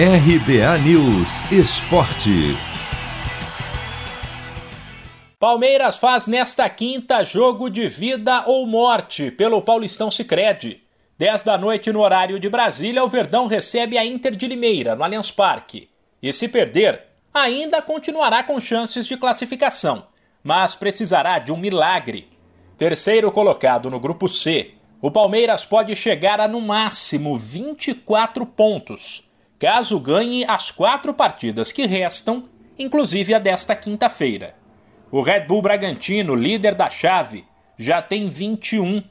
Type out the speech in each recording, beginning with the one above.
RBA News Esporte. Palmeiras faz nesta quinta jogo de vida ou morte pelo Paulistão Sicredi. 10 da noite no horário de Brasília, o Verdão recebe a Inter de Limeira no Allianz Parque. E se perder, ainda continuará com chances de classificação, mas precisará de um milagre. Terceiro colocado no grupo C, o Palmeiras pode chegar a no máximo 24 pontos, caso ganhe as quatro partidas que restam, inclusive a desta quinta-feira. O Red Bull Bragantino, líder da chave, já tem 21.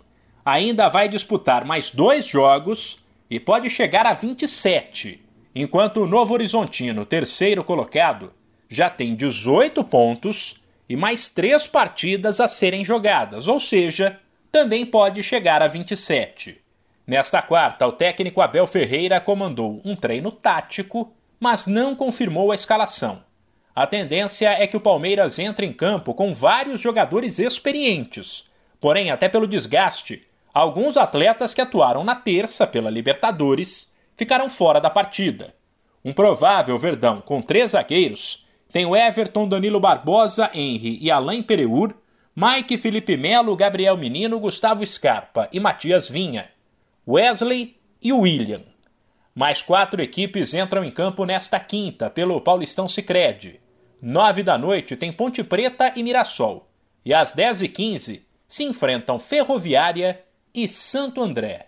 Ainda vai disputar mais dois jogos e pode chegar a 27, enquanto o Novo Horizontino, terceiro colocado, já tem 18 pontos e mais três partidas a serem jogadas, ou seja, também pode chegar a 27. Nesta quarta, o técnico Abel Ferreira comandou um treino tático, mas não confirmou a escalação. A tendência é que o Palmeiras entre em campo com vários jogadores experientes. Porém, até pelo desgaste, alguns atletas que atuaram na terça pela Libertadores ficaram fora da partida. Um provável Verdão com três zagueiros tem o Everton, Danilo Barbosa, Henry e Alain Pereur, Mike Felipe Melo, Gabriel Menino, Gustavo Scarpa e Matias Vinha, Wesley e William. Mais quatro equipes entram em campo nesta quinta pelo Paulistão Sicredi. Nove da noite tem Ponte Preta e Mirassol. E às 10h15 se enfrentam Ferroviária e Santo André.